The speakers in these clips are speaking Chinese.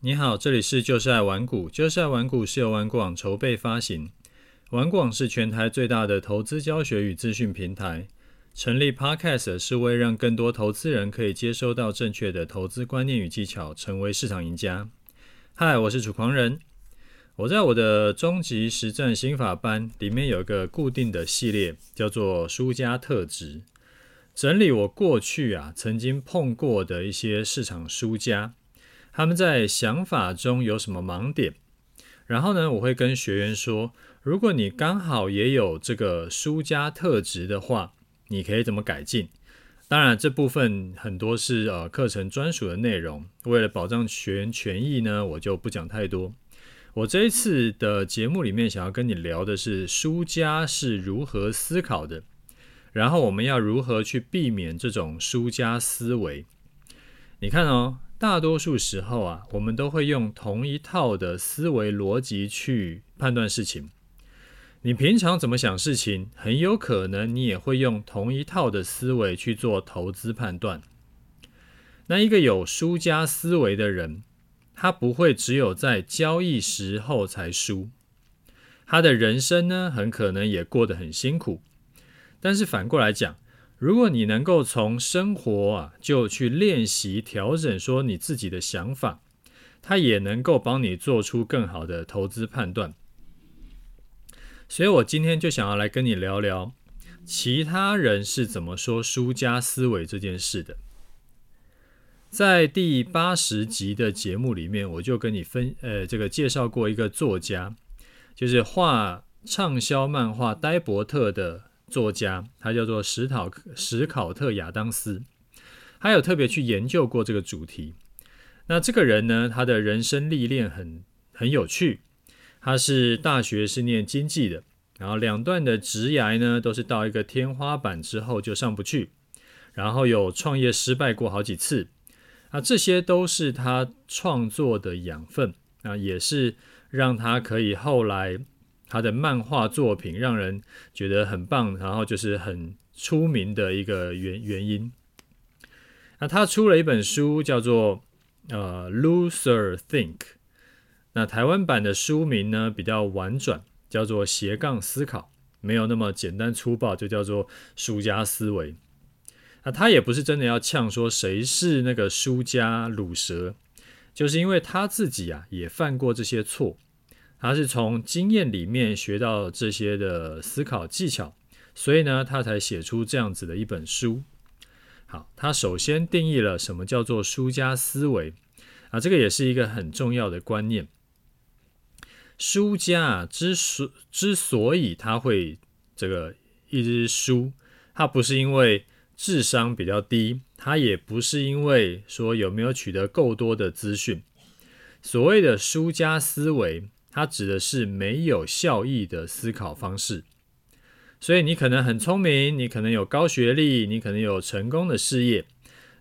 你好，这里是就是爱玩股，就是爱玩股是由玩股网筹备发行，玩股网是全台最大的投资教学与资讯平台。成立 Podcast 是为让更多投资人可以接收到正确的投资观念与技巧，成为市场赢家。嗨，我是楚狂人。我在我的终极实战心法班里面有一个固定的系列，叫做输家特质，整理我过去啊曾经碰过的一些市场输家。他们在想法中有什么盲点？然后呢，我会跟学员说，如果你刚好也有这个输家特质的话，你可以怎么改进？当然，这部分很多是呃课程专属的内容，为了保障学员权益呢，我就不讲太多。我这一次的节目里面想要跟你聊的是输家是如何思考的，然后我们要如何去避免这种输家思维。你看哦。大多数时候啊，我们都会用同一套的思维逻辑去判断事情。你平常怎么想事情，很有可能你也会用同一套的思维去做投资判断。那一个有输家思维的人，他不会只有在交易时候才输，他的人生呢，很可能也过得很辛苦。但是反过来讲，如果你能够从生活啊就去练习调整，说你自己的想法，它也能够帮你做出更好的投资判断。所以我今天就想要来跟你聊聊其他人是怎么说输家思维这件事的。在第八十集的节目里面，我就跟你分呃这个介绍过一个作家，就是画畅销漫画《呆伯特》的。作家，他叫做史考史考特亚当斯，他有特别去研究过这个主题。那这个人呢，他的人生历练很很有趣。他是大学是念经济的，然后两段的职涯呢，都是到一个天花板之后就上不去，然后有创业失败过好几次。啊，这些都是他创作的养分啊，也是让他可以后来。他的漫画作品让人觉得很棒，然后就是很出名的一个原原因。那他出了一本书，叫做呃《Loser Think》。那台湾版的书名呢比较婉转，叫做“斜杠思考”，没有那么简单粗暴，就叫做“输家思维”。那他也不是真的要呛说谁是那个输家鲁蛇，就是因为他自己啊也犯过这些错。他是从经验里面学到这些的思考技巧，所以呢，他才写出这样子的一本书。好，他首先定义了什么叫做输家思维啊，这个也是一个很重要的观念。输家啊，之所之所以他会这个一直输，他不是因为智商比较低，他也不是因为说有没有取得够多的资讯。所谓的输家思维。它指的是没有效益的思考方式，所以你可能很聪明，你可能有高学历，你可能有成功的事业，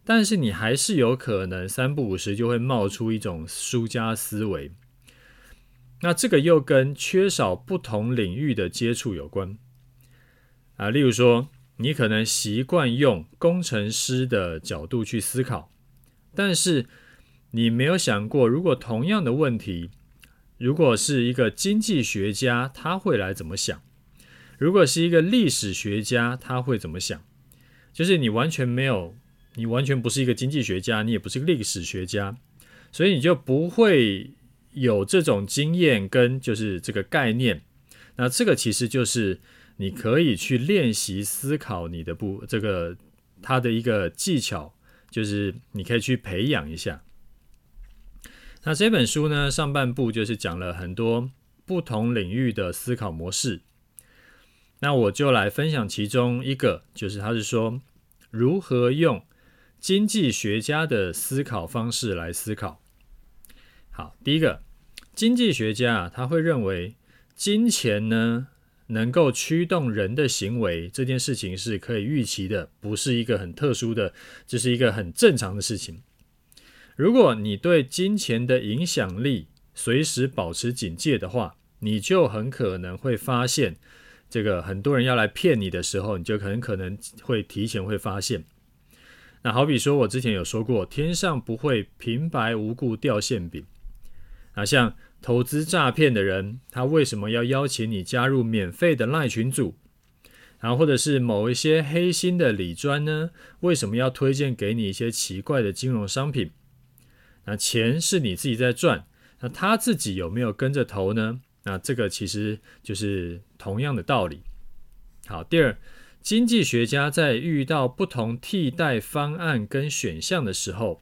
但是你还是有可能三不五时就会冒出一种输家思维。那这个又跟缺少不同领域的接触有关啊，例如说，你可能习惯用工程师的角度去思考，但是你没有想过，如果同样的问题，如果是一个经济学家，他会来怎么想？如果是一个历史学家，他会怎么想？就是你完全没有，你完全不是一个经济学家，你也不是个历史学家，所以你就不会有这种经验跟就是这个概念。那这个其实就是你可以去练习思考你的不这个他的一个技巧，就是你可以去培养一下。那这本书呢，上半部就是讲了很多不同领域的思考模式。那我就来分享其中一个，就是他是说如何用经济学家的思考方式来思考。好，第一个，经济学家啊，他会认为金钱呢能够驱动人的行为，这件事情是可以预期的，不是一个很特殊的，这是一个很正常的事情。如果你对金钱的影响力随时保持警戒的话，你就很可能会发现，这个很多人要来骗你的时候，你就很可能会提前会发现。那好比说，我之前有说过，天上不会平白无故掉馅饼，啊，像投资诈骗的人，他为什么要邀请你加入免费的赖群组？然后或者是某一些黑心的理专呢，为什么要推荐给你一些奇怪的金融商品？那钱是你自己在赚，那他自己有没有跟着投呢？那这个其实就是同样的道理。好，第二，经济学家在遇到不同替代方案跟选项的时候，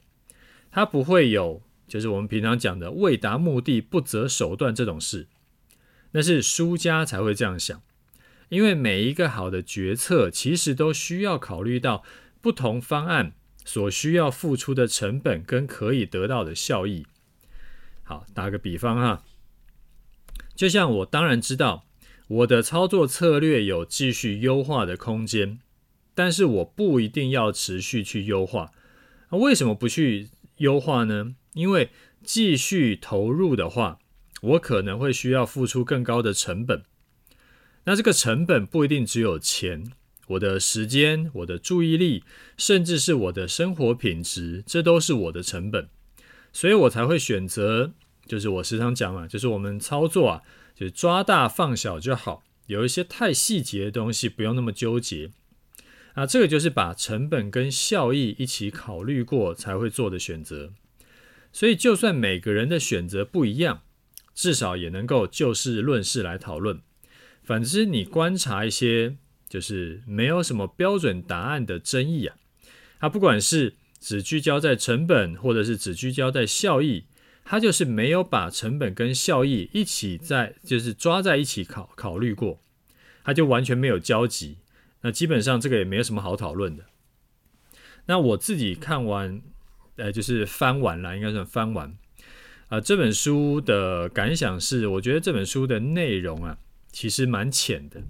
他不会有就是我们平常讲的为达目的不择手段这种事，那是输家才会这样想。因为每一个好的决策，其实都需要考虑到不同方案所需要付出的成本跟可以得到的效益。好，打个比方哈，就像我当然知道我的操作策略有继续优化的空间，但是我不一定要持续去优化。那为什么不去优化呢？因为继续投入的话，我可能会需要付出更高的成本。那这个成本不一定只有钱，我的时间、我的注意力，甚至是我的生活品质，这都是我的成本，所以我才会选择，就是我时常讲嘛，就是我们操作啊，就是抓大放小就好，有一些太细节的东西不用那么纠结。啊，这个就是把成本跟效益一起考虑过才会做的选择。所以，就算每个人的选择不一样，至少也能够就事论事来讨论。反之，你观察一些就是没有什么标准答案的争议啊，它不管是只聚焦在成本，或者是只聚焦在效益，它就是没有把成本跟效益一起在就是抓在一起考考虑过，它就完全没有交集。那基本上这个也没有什么好讨论的。那我自己看完，呃，就是翻完了，应该算翻完啊，这本书的感想是，我觉得这本书的内容啊。其实蛮浅的，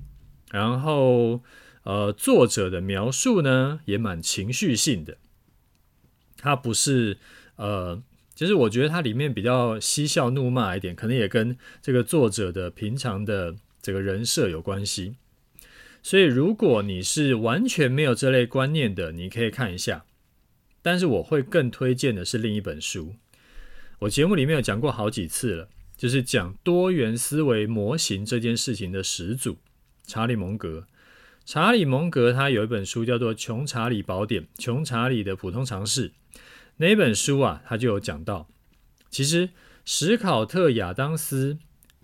然后呃，作者的描述呢也蛮情绪性的，他不是呃，其实我觉得它里面比较嬉笑怒骂一点，可能也跟这个作者的平常的这个人设有关系。所以如果你是完全没有这类观念的，你可以看一下。但是我会更推荐的是另一本书，我节目里面有讲过好几次了。就是讲多元思维模型这件事情的始祖查理蒙格。查理蒙格他有一本书叫做《穷查理宝典》，穷查理的普通常识。那本书啊，他就有讲到，其实史考特亚当斯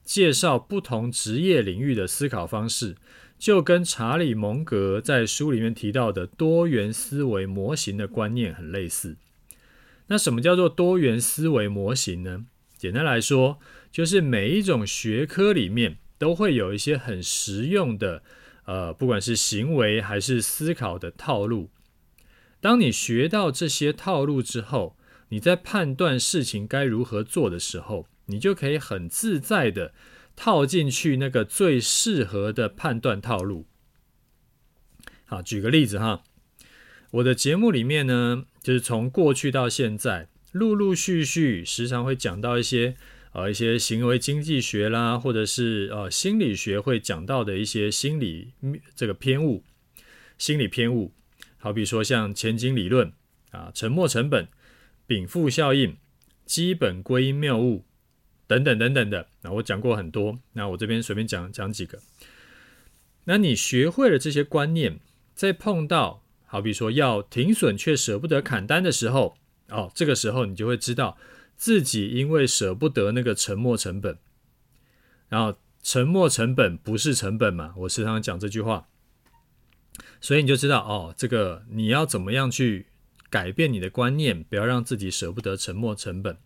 介绍不同职业领域的思考方式，就跟查理蒙格在书里面提到的多元思维模型的观念很类似。那什么叫做多元思维模型呢？简单来说，就是每一种学科里面都会有一些很实用的，呃，不管是行为还是思考的套路。当你学到这些套路之后，你在判断事情该如何做的时候，你就可以很自在的套进去那个最适合的判断套路。好，举个例子哈，我的节目里面呢，就是从过去到现在。陆陆续续，时常会讲到一些呃一些行为经济学啦，或者是呃心理学会讲到的一些心理这个偏误、心理偏误，好比说像前景理论啊、沉没成本、禀赋效应、基本归因谬误等等等等的。那我讲过很多，那我这边随便讲讲几个。那你学会了这些观念，在碰到好比说要停损却舍不得砍单的时候。哦，这个时候你就会知道自己因为舍不得那个沉没成本，然后沉没成本不是成本嘛？我时常讲这句话，所以你就知道哦，这个你要怎么样去改变你的观念，不要让自己舍不得沉没成本。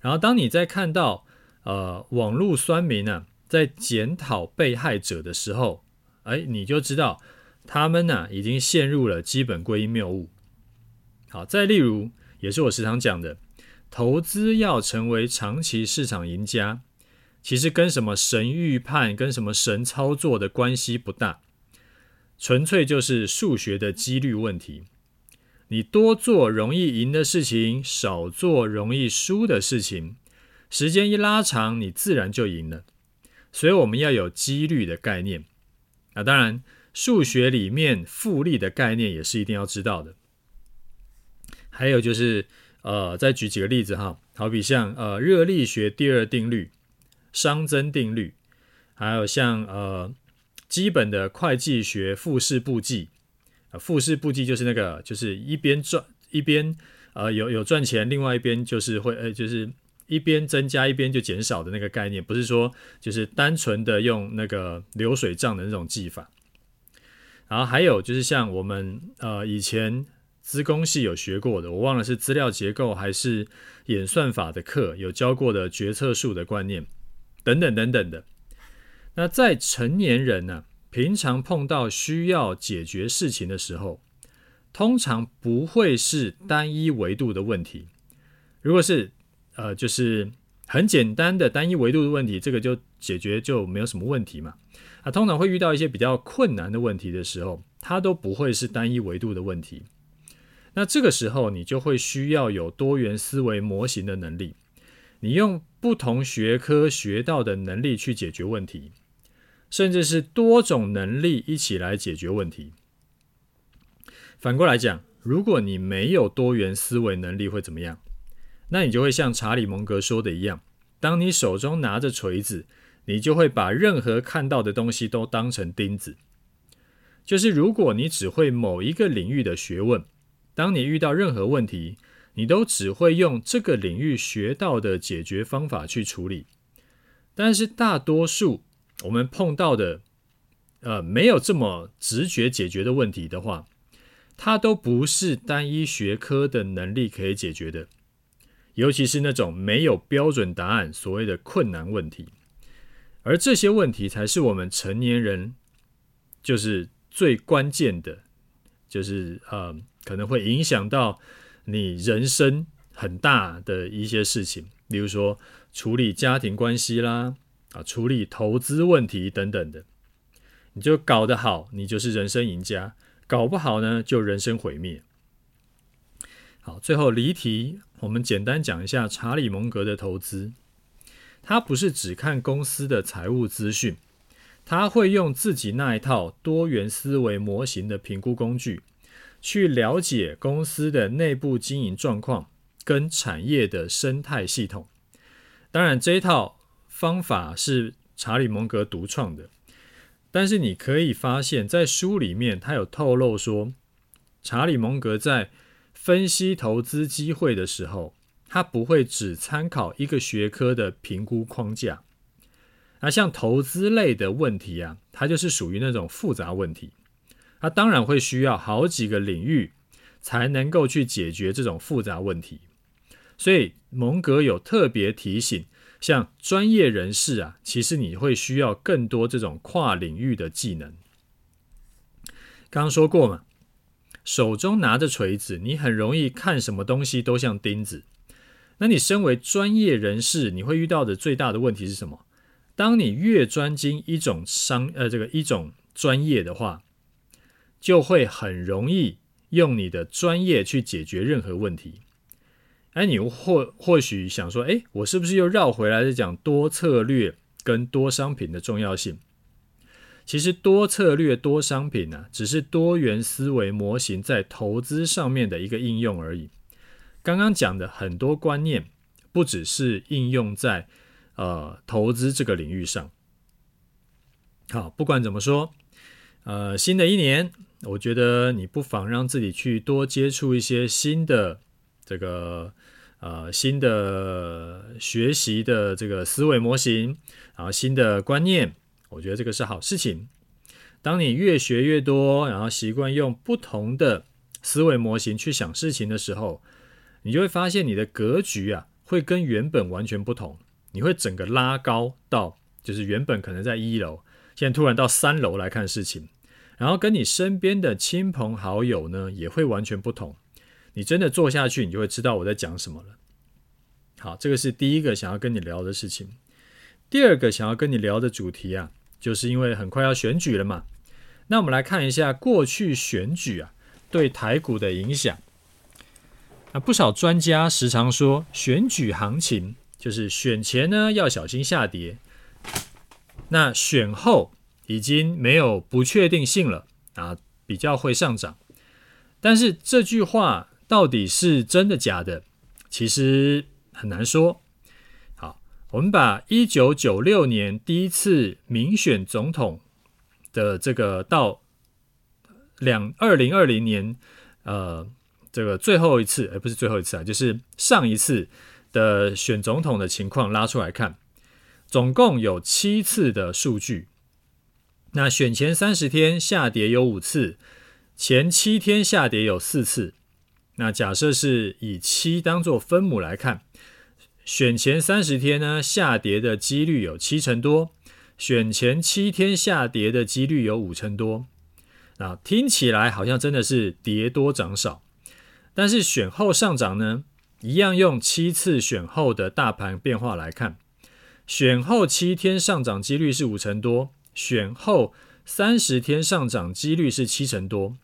然后当你在看到呃网络酸民呢、在检讨被害者的时候，哎，你就知道他们呢、已经陷入了基本归因谬误。好，再例如。也是我时常讲的，投资要成为长期市场赢家，其实跟什么神预判、跟什么神操作的关系不大，纯粹就是数学的几率问题。你多做容易赢的事情，少做容易输的事情，时间一拉长，你自然就赢了。所以我们要有几率的概念。那当然，数学里面复利的概念也是一定要知道的。还有就是，呃，再举几个例子哈，好比像呃热力学第二定律、熵增定律，还有像呃基本的会计学复式簿记，呃复式簿记就是那个就是一边赚一边呃有有赚钱，另外一边就是会呃就是一边增加一边就减少的那个概念，不是说就是单纯的用那个流水账的那种记法。然后还有就是像我们呃以前。资工系有学过的，我忘了是资料结构还是演算法的课，有教过的决策树的观念，等等等等的。那在成年人呢、平常碰到需要解决事情的时候，通常不会是单一维度的问题。如果是呃，就是很简单的单一维度的问题，这个就解决就没有什么问题嘛。啊，通常会遇到一些比较困难的问题的时候，它都不会是单一维度的问题。那这个时候，你就会需要有多元思维模型的能力。你用不同学科学到的能力去解决问题，甚至是多种能力一起来解决问题。反过来讲，如果你没有多元思维能力，会怎么样？那你就会像查理蒙格说的一样：当你手中拿着锤子，你就会把任何看到的东西都当成钉子。就是如果你只会某一个领域的学问。当你遇到任何问题，你都只会用这个领域学到的解决方法去处理。但是大多数我们碰到的，呃，没有这么直觉解决的问题的话，它都不是单一学科的能力可以解决的。尤其是那种没有标准答案，所谓的困难问题。而这些问题才是我们成年人就是最关键的，就是呃。可能会影响到你人生很大的一些事情，比如说处理家庭关系啦，啊，处理投资问题等等的。你就搞得好，你就是人生赢家；搞不好呢，就人生毁灭。好，最后离题，我们简单讲一下查理蒙格的投资。他不是只看公司的财务资讯，他会用自己那一套多元思维模型的评估工具。去了解公司的内部经营状况跟产业的生态系统。当然，这一套方法是查理蒙格独创的，但是你可以发现，在书里面他有透露说，查理蒙格在分析投资机会的时候，他不会只参考一个学科的评估框架。那像投资类的问题啊，它就是属于那种复杂问题。他当然会需要好几个领域才能够去解决这种复杂问题，所以蒙格有特别提醒，像专业人士啊，其实你会需要更多这种跨领域的技能。刚刚说过嘛，手中拿着锤子，你很容易看什么东西都像钉子。那你身为专业人士，你会遇到的最大的问题是什么？当你越专精一种商呃这个一种专业的话，就会很容易用你的专业去解决任何问题。哎，你或或许想说，哎，我是不是又绕回来在讲多策略跟多商品的重要性？其实多策略多商品呢、只是多元思维模型在投资上面的一个应用而已。刚刚讲的很多观念，不只是应用在呃投资这个领域上。好，不管怎么说，呃，新的一年。我觉得你不妨让自己去多接触一些新的这个呃新的学习的这个思维模型，然后新的观念，我觉得这个是好事情。当你越学越多，然后习惯用不同的思维模型去想事情的时候，你就会发现你的格局啊会跟原本完全不同，你会整个拉高到就是原本可能在一楼，现在突然到三楼来看事情。然后跟你身边的亲朋好友呢，也会完全不同。你真的做下去，你就会知道我在讲什么了。好，这个是第一个想要跟你聊的事情。第二个想要跟你聊的主题啊，就是因为很快要选举了嘛。那我们来看一下过去选举啊对台股的影响。那不少专家时常说，选举行情就是选前呢要小心下跌，那选后。已经没有不确定性了啊，比较会上涨。但是这句话到底是真的假的其实很难说。好，我们把一九九六年第一次民选总统的这个到两二零二零年，呃，这个最后一次，而不是最后一次啊，就是上一次的选总统的情况拉出来看，总共有七次的数据。那选前三十天下跌有五次，前七天下跌有四次。那假设是以七当做分母来看，选前三十天呢，下跌的几率有七成多，选前七天下跌的几率有五成多。啊，听起来好像真的是跌多涨少，但是选后上涨呢，一样用七次选后的大盘变化来看，选后七天上涨几率是五成多。选后三十天上涨几率是七成多，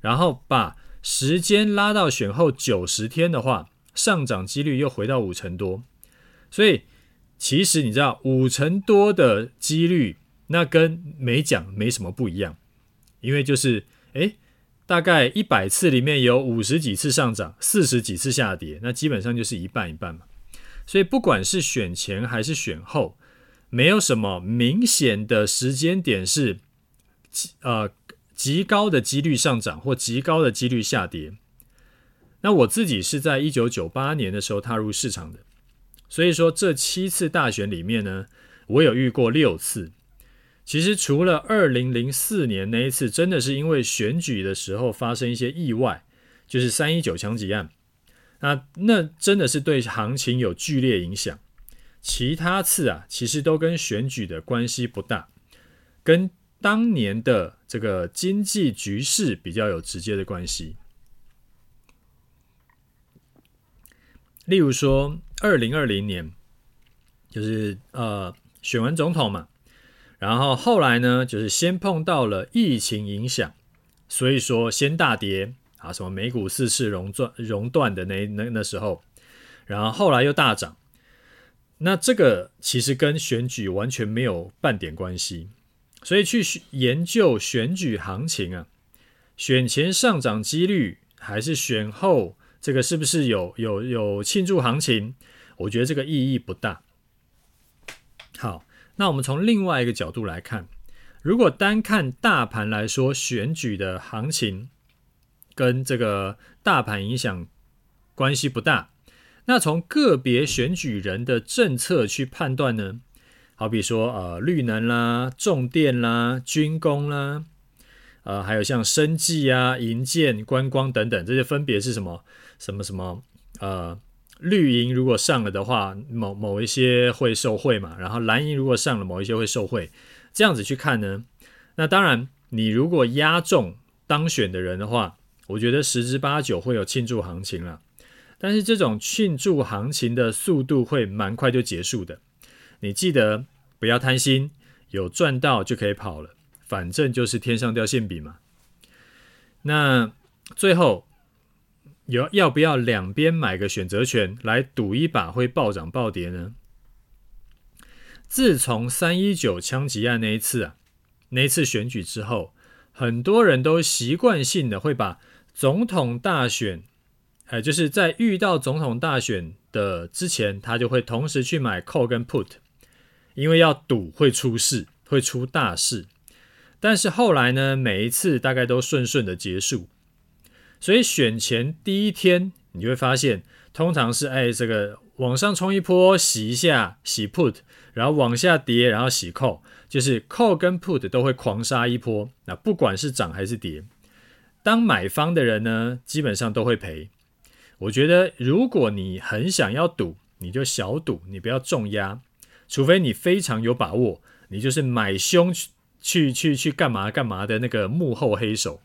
然后把时间拉到选后九十天的话，上涨几率又回到五成多。所以其实你知道五成多的几率，那跟没讲没什么不一样，因为就是诶，大概一百次里面有五十几次上涨，四十几次下跌，那基本上就是一半一半嘛。所以不管是选前还是选后。没有什么明显的时间点是极，呃，极高的几率上涨或极高的几率下跌。那我自己是在一九九八年的时候踏入市场的，所以说这七次大选里面呢，我有遇过六次。其实除了二零零四年那一次，真的是因为选举的时候发生一些意外，就是三一九枪击案，那那真的是对行情有剧烈影响。其他次啊，其实都跟选举的关系不大，跟当年的这个经济局势比较有直接的关系。例如说，二零二零年就是呃选完总统嘛，然后后来呢，就是先碰到了疫情影响，所以说先大跌啊，什么美股四次熔断熔断的那那那时候，然后后来又大涨。那这个其实跟选举完全没有半点关系，所以去研究选举行情啊，选前上涨几率还是选后这个是不是有有有庆祝行情？我觉得这个意义不大。好，那我们从另外一个角度来看，如果单看大盘来说，选举的行情跟这个大盘影响关系不大。那从个别选举人的政策去判断呢？好比说，呃，绿能啦、重电啦、军工啦，呃，还有像生技啊、营建、观光等等，这些分别是什么？什么什么？呃，绿营如果上了的话，某某一些会受惠嘛，然后蓝营如果上了，某一些会受惠，这样子去看呢？那当然，你如果押中当选的人的话，我觉得十之八九会有庆祝行情了。但是这种庆祝行情的速度会蛮快就结束的，你记得不要贪心，有赚到就可以跑了，反正就是天上掉馅饼嘛。那最后有要不要两边买个选择权来赌一把会暴涨暴跌呢？自从三一九枪击案那一次啊，那一次选举之后，很多人都习惯性的会把总统大选。哎，就是在遇到总统大选的之前，他就会同时去买 call 跟 put，因为要赌会出事，会出大事。但是后来呢，每一次大概都顺顺的结束。所以选前第一天，你就会发现，通常是哎这个往上冲一波，洗一下，洗 put，然后往下跌，然后洗 call，就是 call 跟 put 都会狂杀一波。那不管是涨还是跌，当买方的人呢，基本上都会赔。我觉得，如果你很想要赌，你就小赌，你不要重压，除非你非常有把握，你就是买凶去去去去干嘛干嘛的那个幕后黑手，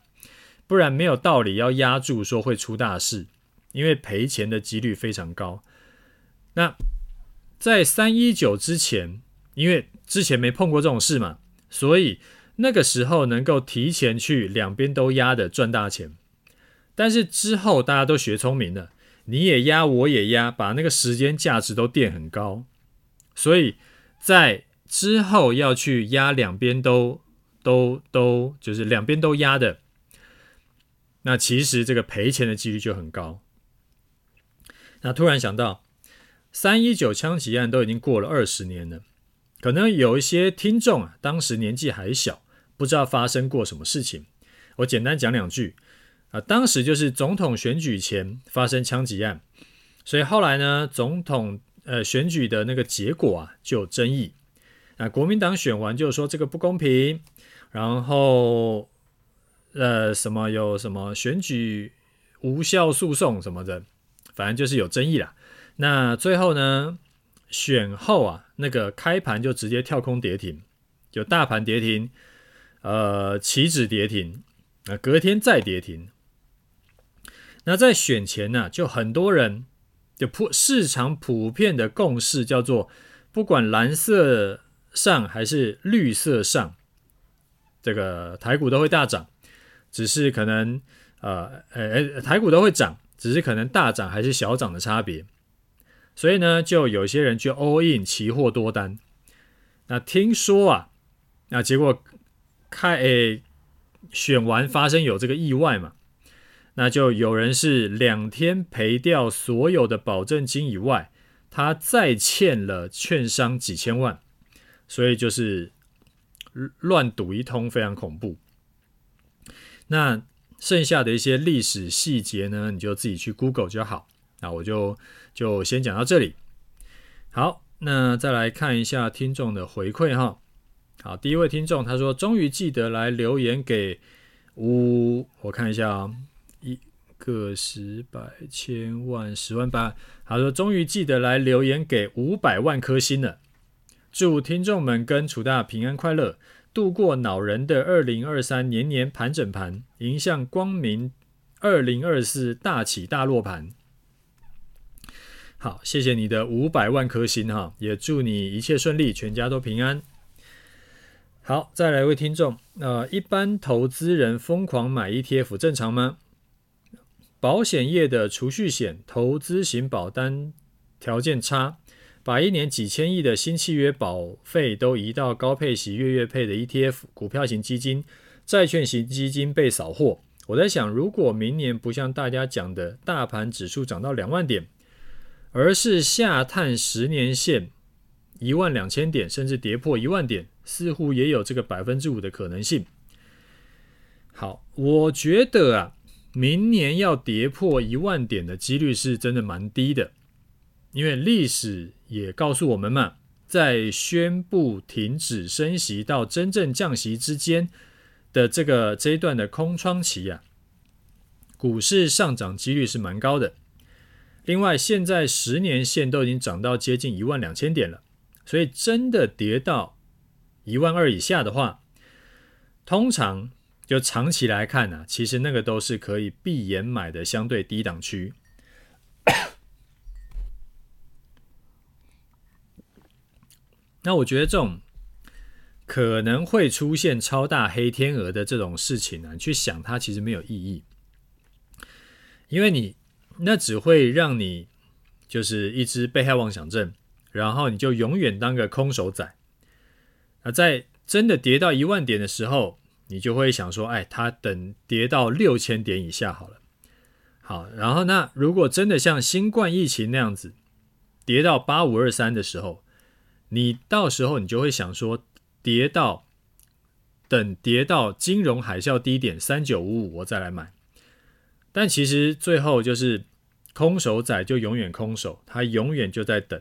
不然没有道理要压住说会出大事，因为赔钱的几率非常高。那在三一九之前，因为之前没碰过这种事嘛，所以那个时候能够提前去两边都压的赚大钱。但是之后大家都学聪明了，你也压，我也压，把那个时间价值都垫很高，所以在之后要去压两边都都都就是两边都压的，那其实这个赔钱的几率就很高。那突然想到，三一九枪击案都已经过了二十年了，可能有一些听众啊，当时年纪还小，不知道发生过什么事情。我简单讲两句啊，当时就是总统选举前发生枪击案，所以后来呢，总统呃选举的那个结果啊就有争议。啊，国民党选完就说这个不公平，然后呃什么有什么选举无效诉讼什么的，反正就是有争议啦。那最后呢，选后啊，那个开盘就直接跳空跌停，就大盘跌停，呃，期指跌停，啊，隔天再跌停。那在选前呢，就很多人就普市场普遍的共识叫做，不管蓝色。上还是绿色上，这个台股都会大涨，只是可能呃呃呃台股都会涨，只是可能大涨还是小涨的差别。所以呢，就有些人就 all in 期货多单。那听说啊，那结果开诶选完发生有这个意外嘛，那就有人是两天赔掉所有的保证金以外，他再欠了券商几千万。所以就是乱赌一通，非常恐怖。那剩下的一些历史细节呢，你就自己去 Google 就好。那我就就先讲到这里。好，那再来看一下听众的回馈哈。好，第一位听众他说，终于记得来留言给五，我看一下啊，个十百千万十万八。他说，终于记得来留言给五百万颗星了。祝听众们跟楚大平安快乐，度过恼人的二零二三年年盘整盘，迎向光明二零二四大起大落盘。好，谢谢你的五百万颗星哈，也祝你一切顺利，全家都平安。好，再来一位听众，呃，一般投资人疯狂买 ETF 正常吗？保险业的储蓄险投资型保单条件差。把一年几千亿的新契约保费都移到高配息、月月配的 ETF、股票型基金、债券型基金被扫货。我在想，如果明年不像大家讲的大盘指数涨到两万点，而是下探十年线一万两千点，甚至跌破一万点，似乎也有这个百分之五的可能性。好，我觉得啊，明年要跌破一万点的几率是真的蛮低的。因为历史也告诉我们嘛，在宣布停止升息到真正降息之间的这个这一段的空窗期啊，股市上涨几率是蛮高的。另外，现在十年线都已经涨到接近一万两千点了，所以真的跌到一万二以下的话，通常就长期来看呢、其实那个都是可以闭眼买的相对低档区。那我觉得这种可能会出现超大黑天鹅的这种事情呢，去想它其实没有意义，因为你那只会让你就是一只被害妄想症，然后你就永远当个空手仔。啊在真的跌到一万点的时候，你就会想说，哎，它等跌到六千点以下好了。好，然后那如果真的像新冠疫情那样子跌到八五二三的时候，你到时候你就会想说，跌到等跌到金融海啸低点三九五五，我再来买。但其实最后就是空手仔就永远空手，他永远就在等。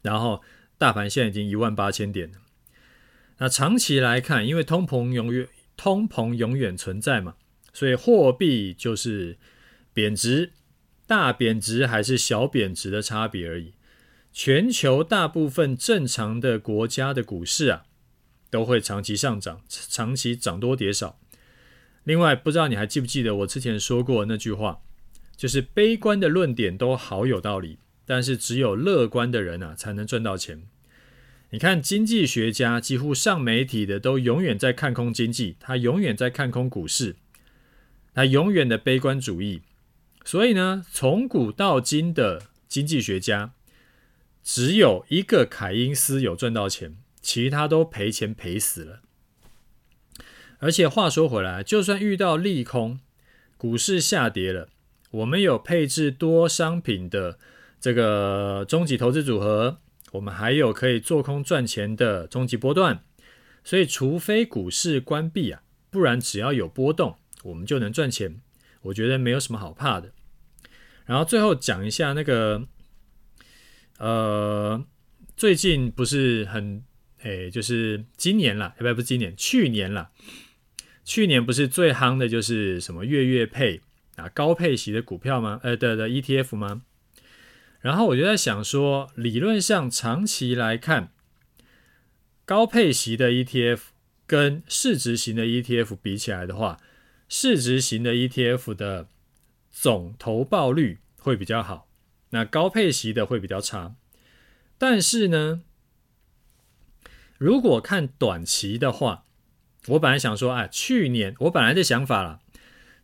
然后大盘现在已经一万八千点了。那长期来看，因为通膨永远通膨永远存在嘛，所以货币就是贬值，大贬值还是小贬值的差别而已。全球大部分正常的国家的股市啊，都会长期上涨，长期涨多跌少。另外，不知道你还记不记得我之前说过那句话，就是悲观的论点都好有道理，但是只有乐观的人啊才能赚到钱。你看，经济学家几乎上媒体的都永远在看空经济，他永远在看空股市，他永远的悲观主义。所以呢，从古到今的经济学家。只有一个凯因斯有赚到钱，其他都赔钱赔死了。而且话说回来，就算遇到利空，股市下跌了，我们有配置多商品的这个终极投资组合，我们还有可以做空赚钱的终极波段。所以，除非股市关闭啊，不然只要有波动，我们就能赚钱。我觉得没有什么好怕的。然后最后讲一下那个，呃，最近不是很，诶，就是今年啦，不不是今年，去年了。去年不是最夯的就是什么月月配啊，高配息的股票吗？呃的的 ETF 吗？然后我就在想说，理论上长期来看，高配息的 ETF 跟市值型的 ETF 比起来的话，市值型的 ETF 的总投报率会比较好，那高配息的会比较差。但是呢，如果看短期的话，我本来想说，啊，去年我本来的想法啦，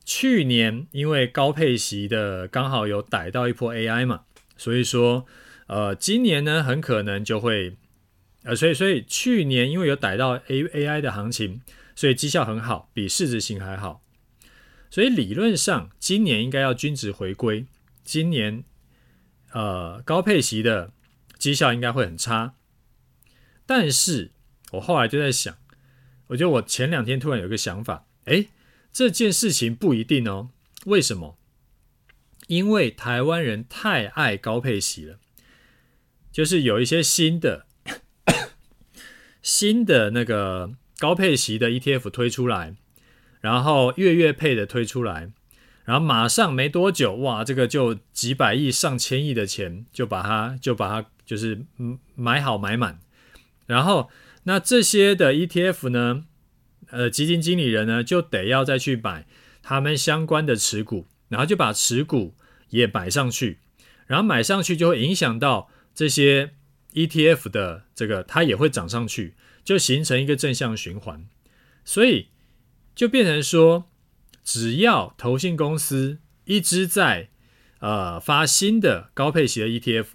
去年因为高配息的刚好有逮到一波 AI 嘛，所以说，呃，今年呢很可能就会，呃，所以所以去年因为有逮到 A AI 的行情，所以绩效很好，比市值型还好，所以理论上今年应该要均值回归，今年呃高配息的绩效应该会很差，但是我后来就在想。我觉得我前两天突然有个想法，诶，这件事情不一定哦。为什么？因为台湾人太爱高配席了，就是有一些新的 新的那个高配席的 ETF 推出来，然后月月配的推出来，然后马上没多久，哇，这个就几百亿、上千亿的钱就把它就把它就是买好买满，然后。那这些的 ETF 呢，呃，基金经理人呢就得要再去买他们相关的持股，然后就把持股也买上去，然后买上去就会影响到这些 ETF 的这个，它也会涨上去，就形成一个正向循环，所以就变成说，只要投信公司一直在呃发新的高配息的 ETF，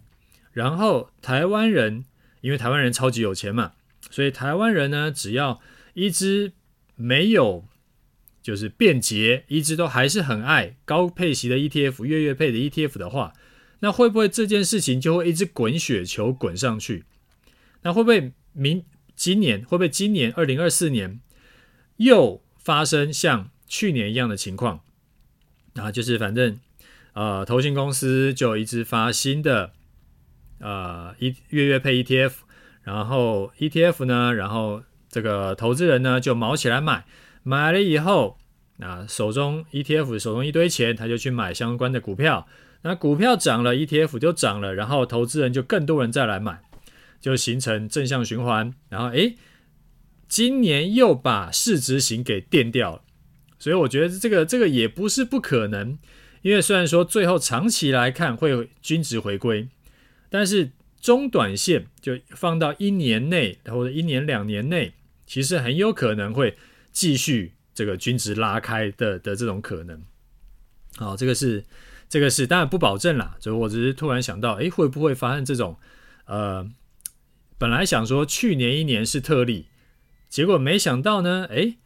然后台湾人因为台湾人超级有钱嘛。所以台湾人呢，只要一直没有就是便捷，一直都还是很爱高配息的 ETF，月月配的 ETF 的话，那会不会这件事情就会一直滚雪球滚上去？那会不会明今年会不会今年二零二四年又发生像去年一样的情况？啊，就是反正呃，投信公司就一直发新的呃一月月配 ETF。然后 ETF 呢，然后这个投资人呢就卯起来买，买了以后，啊手中 ETF 手中一堆钱，他就去买相关的股票，那股票涨了，ETF 就涨了，然后投资人就更多人再来买，就形成正向循环。然后诶，今年又把市值型给垫掉了，所以我觉得这个这个也不是不可能，因为虽然说最后长期来看会均值回归，但是。中短线就放到一年内或者一年两年内，其实很有可能会继续这个均值拉开的的这种可能。好，这个是这个是当然不保证啦，就我只是突然想到，诶，会不会发生这种？呃，本来想说去年一年是特例，结果没想到呢，诶，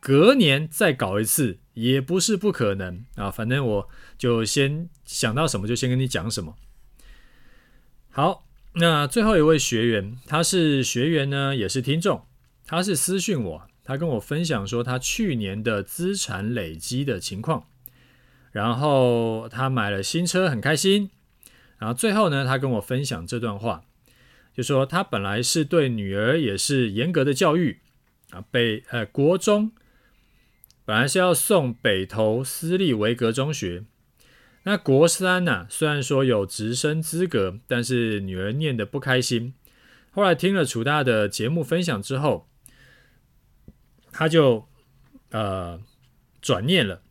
隔年再搞一次也不是不可能啊。反正我就先想到什么就先跟你讲什么。好，那最后一位学员，他是学员呢，也是听众，他是私讯我，他跟我分享说他去年的资产累积的情况，然后他买了新车，很开心，然后最后呢，他跟我分享这段话，就说他本来是对女儿也是严格的教育啊，北呃国中本来是要送北投私立维格中学。那国三呢、虽然说有直升资格，但是女儿念得不开心。后来听了楚大的节目分享之后，他就呃转念了，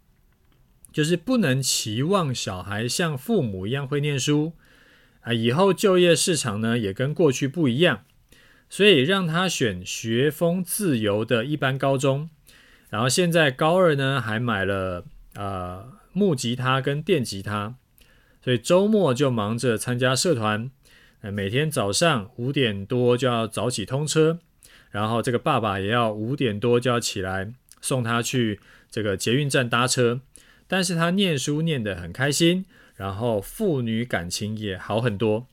就是不能期望小孩像父母一样会念书啊。以后就业市场呢也跟过去不一样，所以让他选学风自由的一般高中。然后现在高二呢，还买了呃。木吉他跟电吉他，所以周末就忙着参加社团。每天早上五点多就要早起通车，然后这个爸爸也要五点多就要起来送他去这个捷运站搭车。但是他念书念得很开心，然后父女感情也好很多。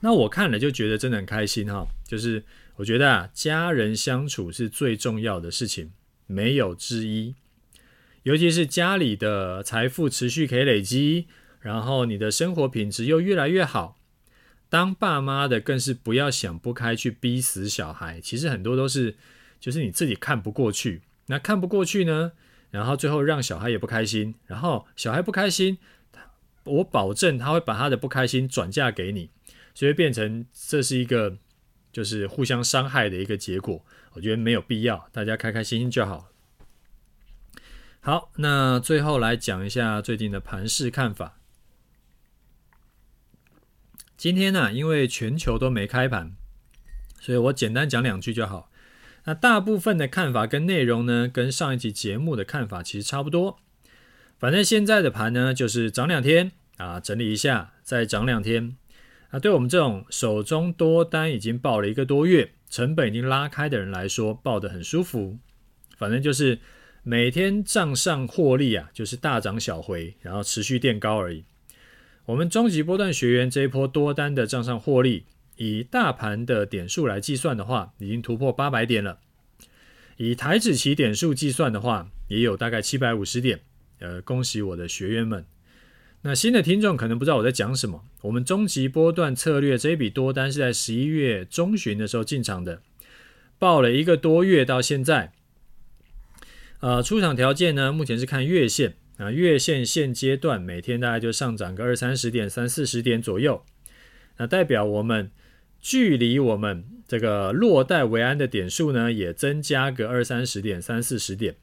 那我看了就觉得真的很开心哈，就是我觉得啊，家人相处是最重要的事情，没有之一。尤其是家里的财富持续可以累积，然后你的生活品质又越来越好，当爸妈的更是不要想不开去逼死小孩。其实很多都是，就是你自己看不过去，那看不过去呢，然后最后让小孩也不开心，然后小孩不开心，我保证他会把他的不开心转嫁给你。所以变成这是一个就是互相伤害的一个结果，我觉得没有必要，大家开开心心就好。好，那最后来讲一下最近的盘势看法。今天呢，因为全球都没开盘，所以我简单讲两句就好。那大部分的看法跟内容呢，跟上一集节目的看法其实差不多。反正现在的盘呢，就是涨两天啊，整理一下，再涨两天。那对我们这种手中多单已经报了一个多月，成本已经拉开的人来说，报得很舒服。反正就是每天账上获利啊，就是大涨小回，然后持续垫高而已。我们终极波段学员这一波多单的账上获利，以大盘的点数来计算的话，已经突破八百点了。以台指期点数计算的话，也有大概七百五十点。呃，恭喜我的学员们。那新的听众可能不知道我在讲什么。我们终极波段策略这一笔多单是在十一月中旬的时候进场的，报了一个多月到现在。呃，出场条件呢，目前是看月线啊，月线现阶段每天大概就上涨个二三十点、三四十点左右。那代表我们距离我们这个落袋为安的点数呢，也增加个二三十点、三四十点。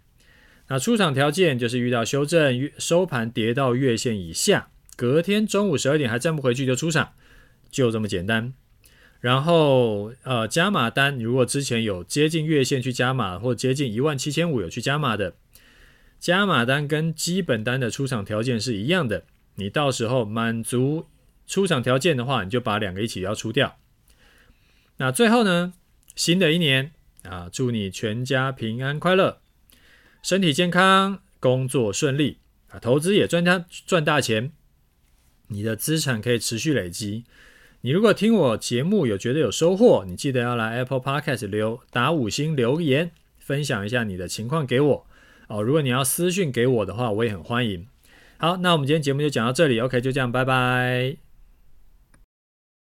那出场条件就是遇到修正，收盘跌到月线以下，隔天中午十二点还站不回去就出场，就这么简单。然后呃加码单，如果之前有接近月线去加码，或接近一万七千五有去加码的，加码单跟基本单的出场条件是一样的。你到时候满足出场条件的话，你就把两个一起要出掉。那最后呢，新的一年啊，祝你全家平安快乐。身体健康，工作顺利啊，投资也赚大赚大钱，你的资产可以持续累积。你如果听我节目有觉得有收获，你记得要来 Apple Podcast 留打五星留言，分享一下你的情况给我哦。如果你要私讯给我的话，我也很欢迎。好，那我们今天节目就讲到这里，OK，就这样，拜拜。